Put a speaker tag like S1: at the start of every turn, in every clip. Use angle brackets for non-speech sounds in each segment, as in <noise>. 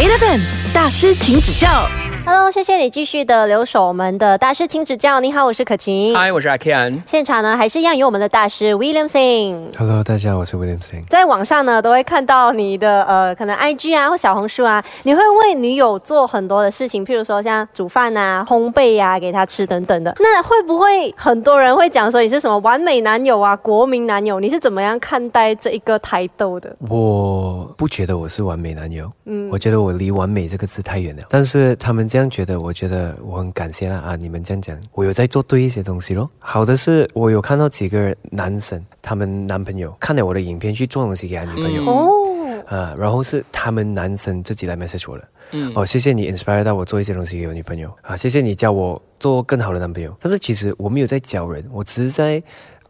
S1: Eleven 大师，请指教。
S2: Hello，谢谢你继续的留守我们的大师请指教。你好，我是可晴。
S3: 嗨，我是阿 Ken。
S2: 现场呢还是一样有我们的大师 William Sing。
S4: Hello，大家好，我是 William Sing。
S2: 在网上呢，都会看到你的呃，可能 IG 啊或小红书啊，你会为女友做很多的事情，譬如说像煮饭啊、烘焙呀、给她吃等等的。那会不会很多人会讲说你是什么完美男友啊、国民男友？你是怎么样看待这一个台斗的？
S4: 我不觉得我是完美男友，嗯，我觉得我离完美这个字太远了。但是他们这样觉得，我觉得我很感谢啦啊！你们这样讲，我有在做对一些东西咯。好的是，我有看到几个男生，他们男朋友看了我的影片去做东西给他女朋友，
S2: 哦，
S4: 啊，然后是他们男生自己来 message 我了，
S3: 嗯
S4: 哦，谢谢你 inspire 到我做一些东西给我女朋友啊，谢谢你教我做更好的男朋友。但是其实我没有在教人，我只是在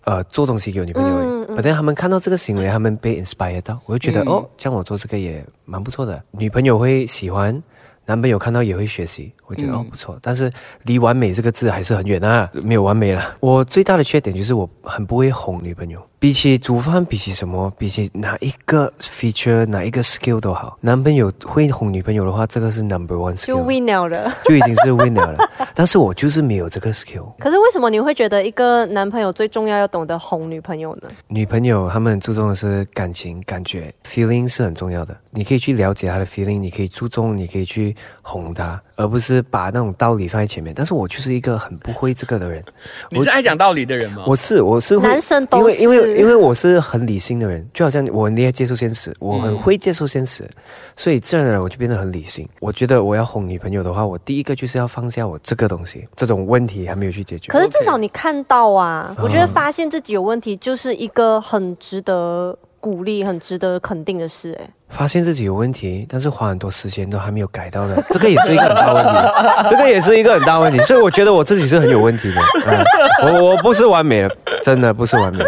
S4: 呃做东西给我女朋友而已。
S2: 嗯嗯
S4: 反正他们看到这个行为，他们被 inspire 到，我就觉得、
S3: 嗯
S4: 哦，像我做这个也蛮不错的，女朋友会喜欢。男朋友看到也会学习，我觉得、
S3: 嗯。
S4: 哦不错，但是离完美这个字还是很远啊，没有完美了。我最大的缺点就是我很不会哄女朋友，比起煮饭，比起什么，比起哪一个 feature 哪一个 skill 都好，男朋友会哄女朋友的话，这个是 number one
S2: 就
S4: skill，就
S2: win 了了。<laughs>
S4: 就已经是 winner 了。<laughs> 但是我就是没有这个 skill。
S2: 可是为什么你会觉得一个男朋友最重要要懂得哄女朋友呢？
S4: 女朋友他们很注重的是感情、感觉，feeling 是很重要的。你可以去了解她的 feeling，你可以注重，你可以去哄她，而不是把那种道理放在前面。但是我就是一个很不会这个的人。<laughs>
S3: 你是爱讲道理的人吗？
S4: 我是我是会
S2: 男生都
S4: 因为因为因为我是很理性的人，就好像我很厉害接受现实，我很会接受现实，所以自然而然我就变得很理性。我觉得我要哄女朋友的话，我第一个就是要放下我这个东西，这种问题还没有去解决。
S2: 可是至少你看到啊，
S4: 嗯
S2: 我觉得发现自己有问题就是一个很值得鼓励、很值得肯定的事。哎，
S4: 发现自己有问题，但是花很多时间都还没有改到的，<laughs> 这个也是一个很大问题，这个也是一个很大问题。所以我觉得我自己是很有问题的，嗯、我我不是完美的，真的不是完美，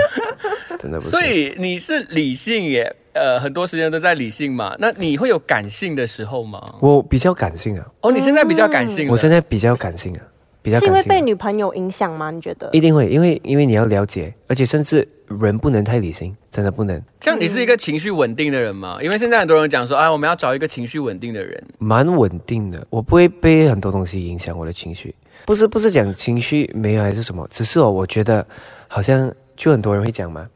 S4: 真的不是。
S3: 所以你是理性耶，呃，很多时间都在理性嘛。那你会有感性的时候吗？
S4: 我比较感性啊，
S3: 哦，你现在比较感性了。
S4: 我现在比较感性啊，比较
S2: 是因为被女朋友影响吗？你觉得？
S4: 一定会，因为因为你要了解，而且甚至人不能太理性，真的不能，
S3: 这样你是一个情绪稳定的人吗？因为现在很多人讲说，哎，我们要找一个情绪稳定的人。
S4: 蛮稳定的。我不会被很多东西影响我的情绪，不是不是讲情绪没有还是什么，只是哦，我觉得好像就很多人会讲嘛，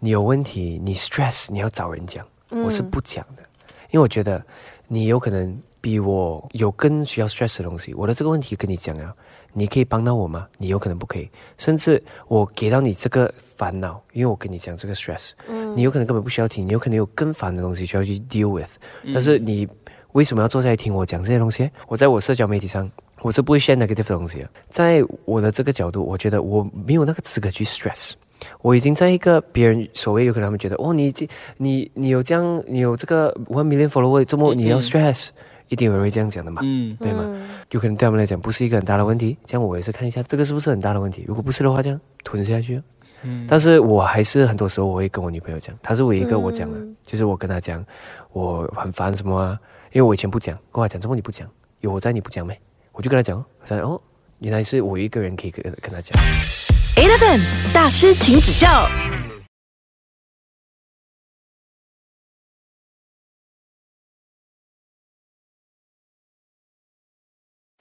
S4: 你有问题，你 stress 你要找人讲，我是不讲的，因为我觉得你有可能比我有更需要 stress 的东西，我的这个问题跟你讲啊，你可以帮到我吗？你有可能不可以，甚至我给到你这个烦恼，因为我跟你讲这个 stress，、你有可能根本不需要听，你有可能有更烦的东西需要去 deal with，、但是你为什么要坐下来听我讲这些东西？我在我社交媒体上。我是不会 share negative 的东西的，在我的这个角度，我觉得我没有那个资格去 stress。我已经在一个别人所谓有可能他们觉得哦，你这你你有这样，你有这个 one million follower，这么你要 stress，、一定有人会这样讲的嘛，
S3: 嗯，
S4: 对吗？有可能对他们来讲不是一个很大的问题，这样我也是看一下这个是不是很大的问题。如果不是的话，这样吞下去。嗯，但是我还是很多时候我会跟我女朋友讲，她是唯一一个我讲的，就是我跟她讲我很烦什么啊，因为我以前不讲，跟她讲，怎么你不讲？有我在你不讲没？我就跟她讲，我说哦，原来是我一个人可以跟跟她讲。
S1: Eleven 大师，请指教。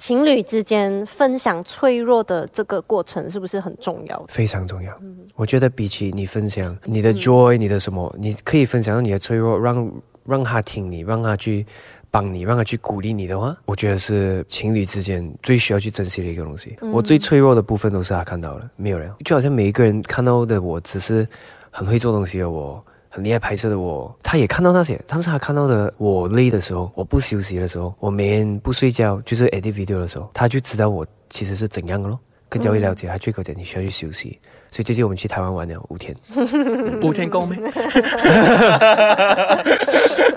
S2: 情侣之间分享脆弱的这个过程是不是很重要？
S4: 非常重要。我觉得比起你分享你的 joy，、你的什么，你可以分享到你的脆弱，让让他听你，让他去帮你，让他去鼓励你的话，我觉得是情侣之间最需要去珍惜的一个东西。我最脆弱的部分都是他看到了，没有人，就好像每一个人看到的我只是很会做东西的我。很厉害拍摄的我，他也看到那些，但是他看到的我累的时候，我不休息的时候，我每天不睡觉，就是 edit video 的时候，他就知道我其实是怎样的咯。更加会了解，他就会跟我讲你需要去休息。所以最近我们去台湾玩了五天，
S3: 五天够没？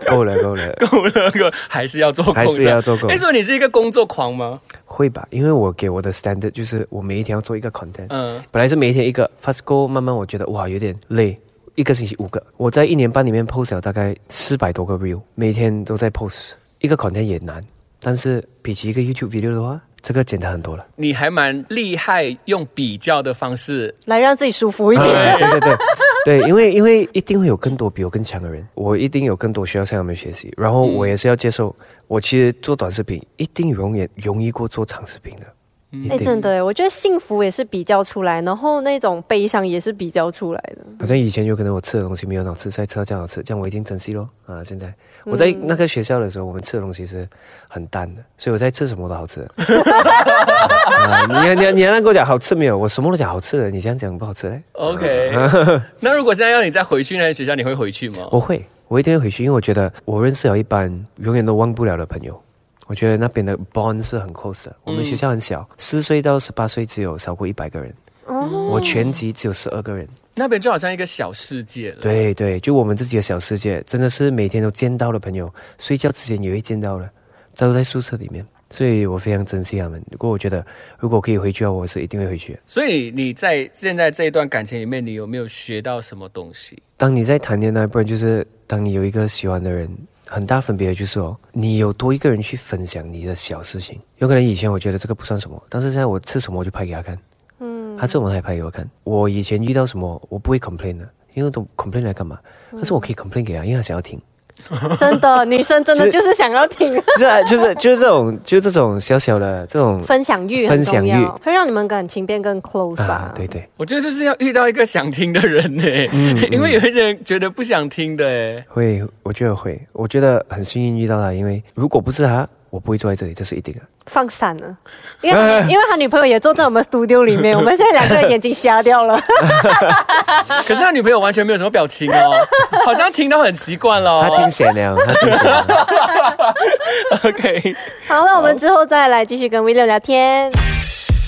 S4: 够了够了，
S3: 够了，<laughs> 够，还是要做工，
S4: 还是要做工
S3: 哎，所以你是一个工作狂吗？
S4: 会吧？因为我给我的 standard 就是我每一天要做一个 content，
S3: 嗯，
S4: 本来是每一天一个，fast go 慢慢我觉得哇有点累。一个星期五个，我在一年半里面 post 了大概四百多个 reel，每天都在 post，一个 content 也难，但是比起一个 YouTube video 的话，这个简单很多了。
S3: 你还蛮厉害，用比较的方式。
S2: 来让自己舒服一点。
S4: 对对对对，因为因为一定会有更多比我更强的人，我一定有更多需要向他们学习，然后我也是要接受，我其实做短视频一定永远容易过做长视频的。一
S2: 哎、
S4: 定
S2: 真的哎，我觉得幸福也是比较出来，然后那种悲伤也是比较出来的。
S4: 好像以前有可能我吃的东西没有很好吃，现在吃到这样好吃，这样我一定珍惜咯。啊，现在我在那个学校的时候，我们吃的东西是很淡的，所以我在吃什么都好吃。啊，你你你还能跟我讲好吃没有？我什么都讲好吃的，你这样讲不好吃嘞
S3: ？OK，<laughs> 那如果现在要你再回去那些学校，你会回去吗？
S4: 我会，我一定会回去，因为我觉得我认识了一班永远都忘不了的朋友。我觉得那边的 bond 是很 close 的。我们学校很小，四岁到十八岁只有少过一百个人，
S2: 哦，
S4: 我全级只有十二个人。
S3: 那边就好像一个小世界了。
S4: 对对，就我们自己的小世界，真的是每天都见到的朋友，睡觉之前也会见到了，都在宿舍里面，所以我非常珍惜他们。如果我觉得，如果可以回去的话，我是一定会回去。
S3: 所以你在现在这一段感情里面，你有没有学到什么东西？
S4: 当你在谈恋爱，不然就是当你有一个喜欢的人，很大分别的就是哦，你有多一个人去分享你的小事情。有可能以前我觉得这个不算什么，但是现在我吃什么我就拍给他看，
S2: 嗯，
S4: 他吃什么他也拍给我看。我以前遇到什么我不会 complain 的，因为都 complain 来干嘛？但是我可以 complain 给他，因为他想要听。<laughs>
S2: 真的，女生真的就是想要听，<laughs>
S4: 就是啊就是就是这种就是这种小小的这种
S2: 分享欲
S4: 分享欲，
S2: 会让你们感情变更 close 吧
S4: 啊，？对对，
S3: 我觉得就是要遇到一个想听的人呢，因为有一些人觉得不想听的哎。
S4: 会，我觉得会，我觉得很幸运遇到他，因为如果不是他，我不会坐在这里，这是一定的。
S2: 放闪了，<laughs> 因为他因为他女朋友也坐在我们 studio 里面，<laughs> 我们现在两个人眼睛瞎掉了。<laughs>
S3: 可是他女朋友完全没有什么表情哦，好像听到很习惯了、
S4: 他听闲聊，他听闲聊。
S3: OK，
S2: 好，那我们之后再来继续跟 William 聊天。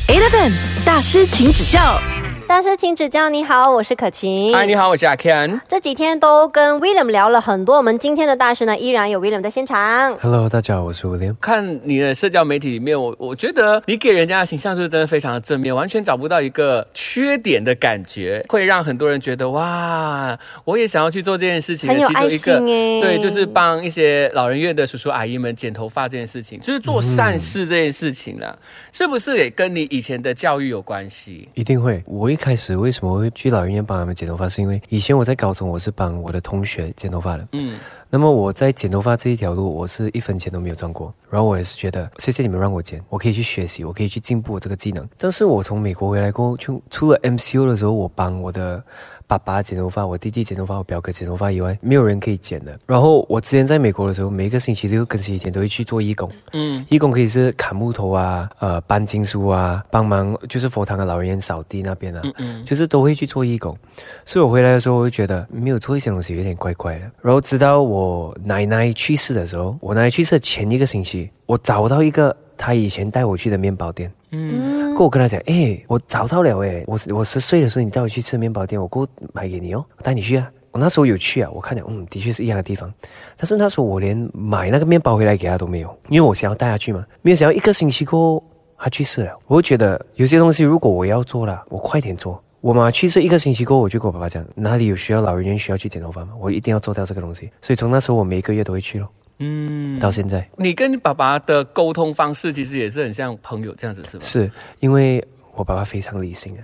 S1: Eleven 大师，请指教。
S2: 大师，请指教。你好，我是可晴。
S3: 嗨，你好，我是阿 Ken。
S2: 这几天都跟 William 聊了很多，我们今天的大师呢，依然有 William 在现场。
S4: Hello，大家好，我是 William。
S3: 看你的社交媒体里面，我我觉得你给人家的形象就是真的非常的正面，完全找不到一个缺点的感觉，会让很多人觉得哇，我也想要去做这件事情
S2: 很有爱心哎
S3: 对，就是帮一些老人院的叔叔阿姨们剪头发这件事情，就是做善事这件事情啦，是不是也跟你以前的教育有关系？
S4: 一定会。我一开始为什么会去老人院帮他们剪头发，是因为以前我在高中我是帮我的同学剪头发的。
S3: 嗯，
S4: 那么我在剪头发这一条路，我是一分钱都没有赚过。然后我也是觉得，谢谢你们让我剪，我可以去学习，我可以去进步我这个技能。但是我从美国回来过后，就除了 MCU 的时候，我帮我的爸爸剪头发，我弟弟剪头发，我表哥剪头发以外，没有人可以剪的。然后我之前在美国的时候，每一个星期六跟星期天都会去做义工。
S3: 嗯，
S4: 义工可以是砍木头啊，呃，搬经书啊，帮忙就是佛堂的老人院扫地那边啊，
S3: 嗯
S4: 就是都会去做义工。所以我回来的时候，我就觉得没有做一些东西有点怪怪的。然后直到我奶奶去世的时候，我奶奶去世的前一个星期，我找到一个她以前带我去的面包店。
S3: 嗯，
S4: 过我跟她讲，哎，我找到了哎，我我十岁的时候你带我去吃面包店，我过买给你哦，我带你去啊。我那时候有去啊，我看了，嗯，的确是一样的地方，但是那时候我连买那个面包回来给他都没有，因为我想要带他去嘛，没有想到一个星期过后他去世了，我就觉得有些东西如果我要做了，我快点做。我妈去世一个星期过后，我就跟我爸爸讲，哪里有需要老人院需要去剪头发吗？我一定要做掉这个东西。所以从那时候我每一个月都会去咯，
S3: 嗯，
S4: 到现在
S3: 你跟爸爸的沟通方式其实也是很像朋友这样子，是吗？
S4: 是因为我爸爸非常理性啊，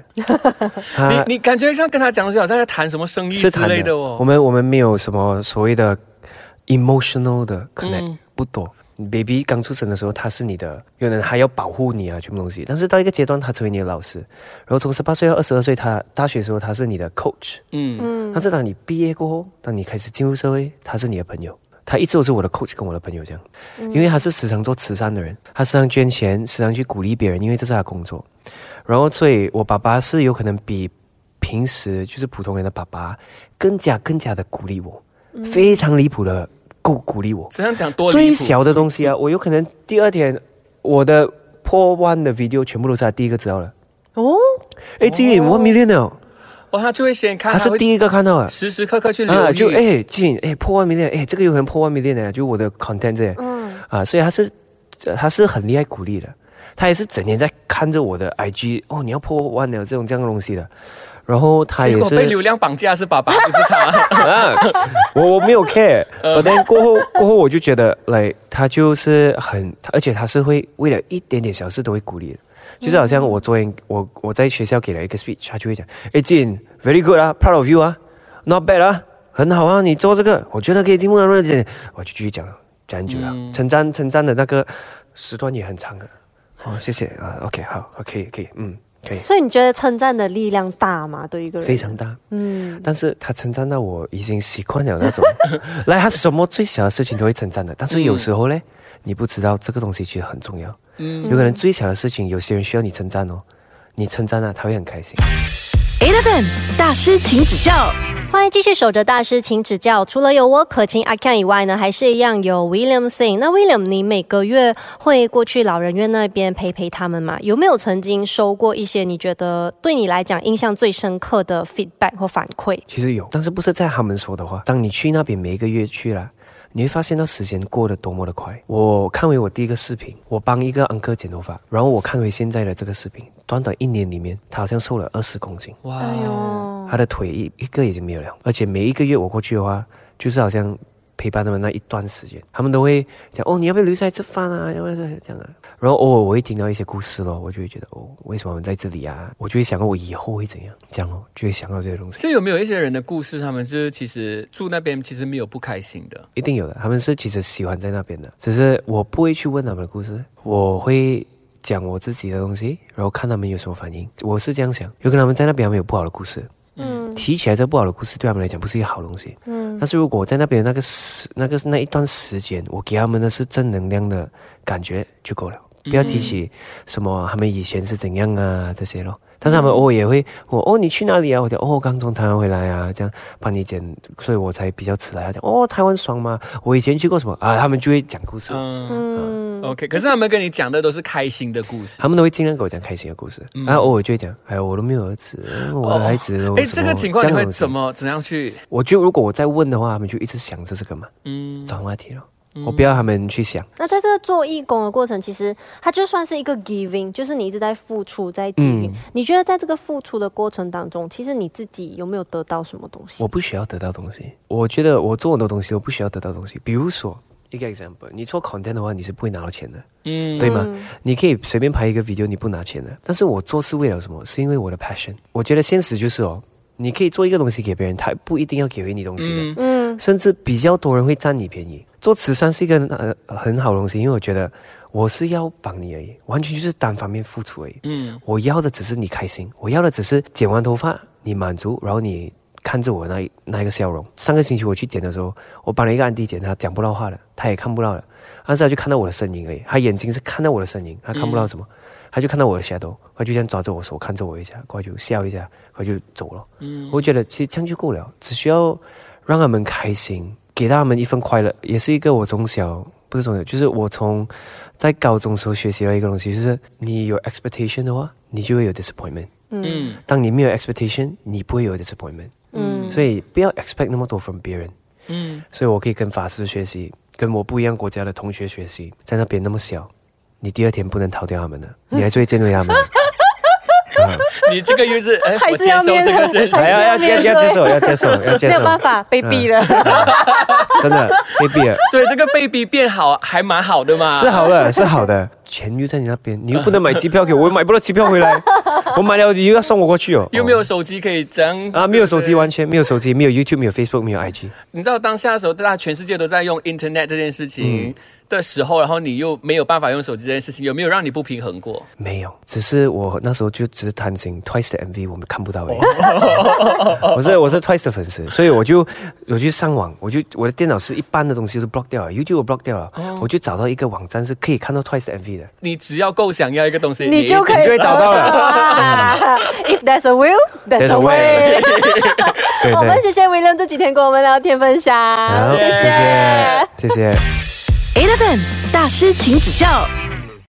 S4: <laughs> 他
S3: 你你感觉像跟他讲东西，好像在谈什么生意之类的哦。
S4: 我们我们没有什么所谓的 emotional 的 connect，、
S3: 嗯
S4: 不多。Baby 刚出生的时候，他是你的，有人还要保护你啊，全部东西。但是到一个阶段，他成为你的老师。然后从十八岁到二十二岁，他大学的时候他是你的 coach。
S3: 嗯
S2: 嗯
S4: 但是当你毕业过后，当你开始进入社会，他是你的朋友。他一直都是我的 coach 跟我的朋友这样，因为他是时常做慈善的人，他时常捐钱，时常去鼓励别人，因为这是他工作。然后，所以我爸爸是有可能比平时就是普通人的爸爸更加更加的鼓励我，非常离谱的够鼓励我。
S3: 这样讲多
S4: 最小的东西啊，我有可能第二天我的破万的 video 全部都是他第一个知道了。
S2: 哦，
S4: 哎，这 one million 了，
S3: 哦，他就会先看，会
S4: 他是第一个看到的。
S3: 时时刻刻去留
S4: 啊，就哎进哎破万 million，哎这个有可能破万 million 的，就我的 content 这样。
S2: 嗯，
S4: 啊，所以他是他是很厉害鼓励的，他也是整天在看着我的 IG 哦，你要破万了这种这样的东西的，然后他也是
S3: 被流量绑架是爸爸，不是他。<laughs>
S4: 啊，我我没有 care，但过后过后我就觉得，来他就是很，而且他是会为了一点点小事都会鼓励的。就是好像我昨天我我在学校给了一个 speech，他就会讲，哎，Jin very good 啊，proud of you 啊，，not bad 啊，很好啊，你做这个，我觉得可以进步了，我就继续讲了，讲很久了，称赞称赞的那个时段也很长啊。哦，谢谢啊，OK，好，OK，可以，嗯，
S2: 所以你觉得称赞的力量大吗？对一个人。
S4: 非常大，嗯，但是他称赞到我已经习惯了那种，<laughs> 来，他什么最小的事情都会称赞的，但是有时候呢，你不知道这个东西其实很重要，嗯，有可能最小的事情，有些人需要你称赞哦，你称赞了，他会很开心。
S1: 大师，请指教。
S2: 欢迎继续守着大师，请指教。除了有我可亲阿 Ken 以外呢，还是一样有 William Sing。那 William，你每个月会过去老人院那边陪陪他们吗？有没有曾经收过一些你觉得对你来讲印象最深刻的 feedback 或反馈？
S4: 其实有，但是不是在他们说的话。当你去那边每一个月去了，你会发现到时间过得多么的快。我看回我第一个视频，我帮一个安哥剪头发，然后我看回现在的这个视频，短短一年里面，他好像瘦了二十公斤，
S3: 哇，
S2: 哎，
S4: 他的腿一一个已经没有了，而且每一个月我过去的话，就是好像。陪伴他们那一段时间，他们都会讲哦，你要不要留下来吃饭啊？要不要这样啊？然后偶尔我会听到一些故事咯，我就会觉得哦，为什么我们在这里啊？我就会想到我以后会怎样，这样哦，就会想到这些东西。
S3: 所以有没有一些人的故事，他们就是其实住那边其实没有不开心的？
S4: 一定有的，他们是其实喜欢在那边的，只是我不会去问他们的故事，我会讲我自己的东西，然后看他们有什么反应。我是这样想，有可能他们在那边他们有不好的故事，提起来这不好的故事对他们来讲不是一个好东西。
S2: 嗯
S4: 但是如果我在那边那个时那个那一段时间，我给他们的是正能量的感觉就够了，不要提起什么他们以前是怎样啊这些咯。但是他们偶尔也会我哦你去哪里啊？我讲哦刚从台湾回来啊，这样帮你剪，所以我才比较迟来。他讲哦台湾爽吗？我以前去过什么啊？他们就会讲故事，
S3: 嗯
S2: 嗯
S3: ，，OK。可是他们跟你讲的都是开心的故事。
S4: 他们都会尽量给我讲开心的故事，然后偶尔就会讲哎我都没有儿子，我的孩子都
S3: 哎，这个情况你会怎么怎样去？
S4: 我就如果我再问的话，他们就一直想着这个嘛，
S3: 嗯，
S4: 找话题了。我不要他们去想，
S2: 那在这个做义工的过程，其实它就算是一个 giving，就是你一直在付出，在给予。
S4: 嗯
S2: 你觉得在这个付出的过程当中，其实你自己有没有得到什么东西？
S4: 我不需要得到东西。我觉得我做很多东西，我不需要得到东西。比如说一个 example，你做 content 的话，你是不会拿到钱的，
S3: 嗯
S4: 对吗？你可以随便拍一个 video，你不拿钱的。但是我做是为了什么？是因为我的 passion。我觉得现实就是哦，你可以做一个东西给别人，他不一定要给回你东西的。
S3: 嗯
S2: 嗯
S4: 甚至比较多人会占你便宜。做慈善是一个呃很好的东西，因为我觉得我是要帮你而已，完全就是单方面付出而已。
S3: 嗯
S4: 我要的只是你开心，我要的只是剪完头发你满足，然后你看着我那一那一个笑容。上个星期我去剪的时候，我帮了一个安迪剪，他讲不到话了，他也看不到的，但是他就看到我的身影而已，他眼睛是看到我的身影，他看不到什么，他就看到我的 shadow，他就这样抓着我手看着我一下，他就笑一下，他就走了。
S3: 嗯
S4: 我觉得其实这样就够了，只需要让他们开心，给到他们一份快乐，也是一个我从小不是从小，就是我从在高中时候学习了一个东西，就是你有 expectation 的话，你就会有 disappointment。
S3: 嗯
S4: 当你没有 expectation，你不会有 disappointment。
S2: 嗯
S4: 所以不要 expect 那么多 from 别人。
S3: 嗯，
S4: 所以我可以跟法师学习，跟我不一样国家的同学学习，在那边那么小，你第二天不能逃掉他们的，你还是会见到他们的。<laughs>
S3: 你这个又是哎，
S2: 还
S3: 我接受
S2: 是要面
S3: 这个现实。
S4: 还要要要要接受，要接受，要接受
S2: 没有，办法，被逼了。<laughs>
S4: 真的被逼了。
S3: 所以这个 baby 变好还蛮好的嘛。
S4: 是好的，是好的，钱又在你那边，你又不能买机票给我，我买不到机票回来，<laughs> 我买了你又要送我过去哦。
S3: 又没有手机可以这样
S4: 啊，没有手机，完全没有手机，没有 YouTube，没有 Facebook，没有 IG。
S3: 你知道当下的时候，大家全世界都在用 Internet 这件事
S4: 嗯
S3: 情的时候，然后你又没有办法用手机这件事情，有没有让你不平衡过？
S4: 没有，只是我那时候就只是贪心，Twice 的 MV 我们看不到而已。<laughs> 我是我是 Twice 的粉丝，所以我就我就上网，我就我的电脑是一般的东西都 block 掉了，YouTube 我 block 掉了，我就找到一个网站是可以看到 Twice 的 MV 的。
S3: 你只要够想要一个东西，
S2: 你就可以
S4: 就会找到了
S2: 啊 <laughs> If there's a will, there's a way <laughs> 我们
S4: 对，
S2: 谢谢 William 这几天跟我们聊天分享，
S4: 好，谢谢谢谢。
S1: Eleven 大师，请指教。